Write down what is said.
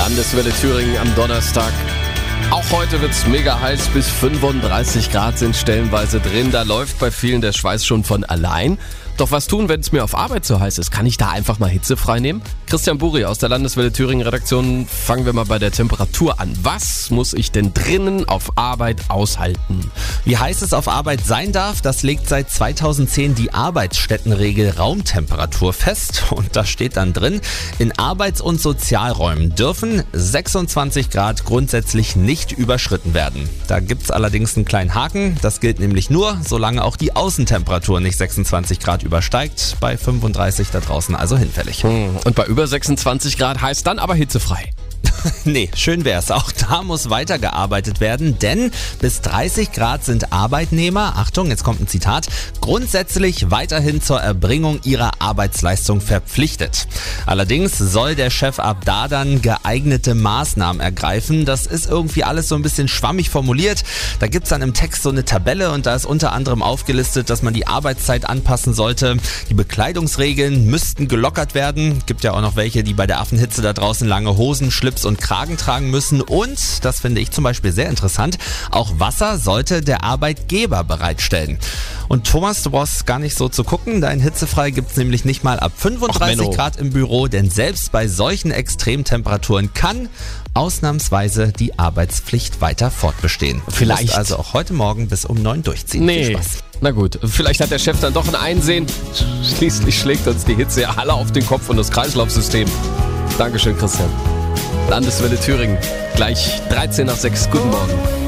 Landeswelle Thüringen am Donnerstag. Auch heute wird's mega heiß, bis 35 Grad sind stellenweise drin. Da läuft bei vielen der Schweiß schon von allein. Doch was tun, wenn es mir auf Arbeit so heiß ist? Kann ich da einfach mal Hitze frei nehmen? Christian Buri aus der Landeswelle Thüringen Redaktion. Fangen wir mal bei der Temperatur an. Was muss ich denn drinnen auf Arbeit aushalten? Wie heiß es auf Arbeit sein darf, das legt seit 2010 die Arbeitsstättenregel Raumtemperatur fest. Und da steht dann drin, in Arbeits- und Sozialräumen dürfen 26 Grad grundsätzlich nicht überschritten werden. Da gibt's allerdings einen kleinen Haken. Das gilt nämlich nur, solange auch die Außentemperatur nicht 26 Grad übersteigt. Bei 35 da draußen also hinfällig. Hm, Und bei über 26 Grad heißt dann aber hitzefrei. Nee, schön wär's. Auch da muss weitergearbeitet werden, denn bis 30 Grad sind Arbeitnehmer, Achtung, jetzt kommt ein Zitat, grundsätzlich weiterhin zur Erbringung ihrer Arbeitsleistung verpflichtet. Allerdings soll der Chef ab da dann geeignete Maßnahmen ergreifen. Das ist irgendwie alles so ein bisschen schwammig formuliert. Da gibt's dann im Text so eine Tabelle und da ist unter anderem aufgelistet, dass man die Arbeitszeit anpassen sollte. Die Bekleidungsregeln müssten gelockert werden. Gibt ja auch noch welche, die bei der Affenhitze da draußen lange Hosen, Schlips und Kragen tragen müssen. Und, das finde ich zum Beispiel sehr interessant, auch Wasser sollte der Arbeitgeber bereitstellen. Und Thomas, du brauchst gar nicht so zu gucken. Dein Hitzefrei gibt's nämlich nicht mal ab 35 Menno. Grad im Büro, denn selbst bei solchen Extremtemperaturen kann ausnahmsweise die Arbeitspflicht weiter fortbestehen. Vielleicht. also auch heute Morgen bis um neun durchziehen. Viel Nee. Spaß. Na gut, vielleicht hat der Chef dann doch ein Einsehen. Schließlich schlägt uns die Hitze ja alle auf den Kopf und das Kreislaufsystem. Dankeschön, Christian. Landeswelle Thüringen. Gleich 13 nach 6. Guten Morgen.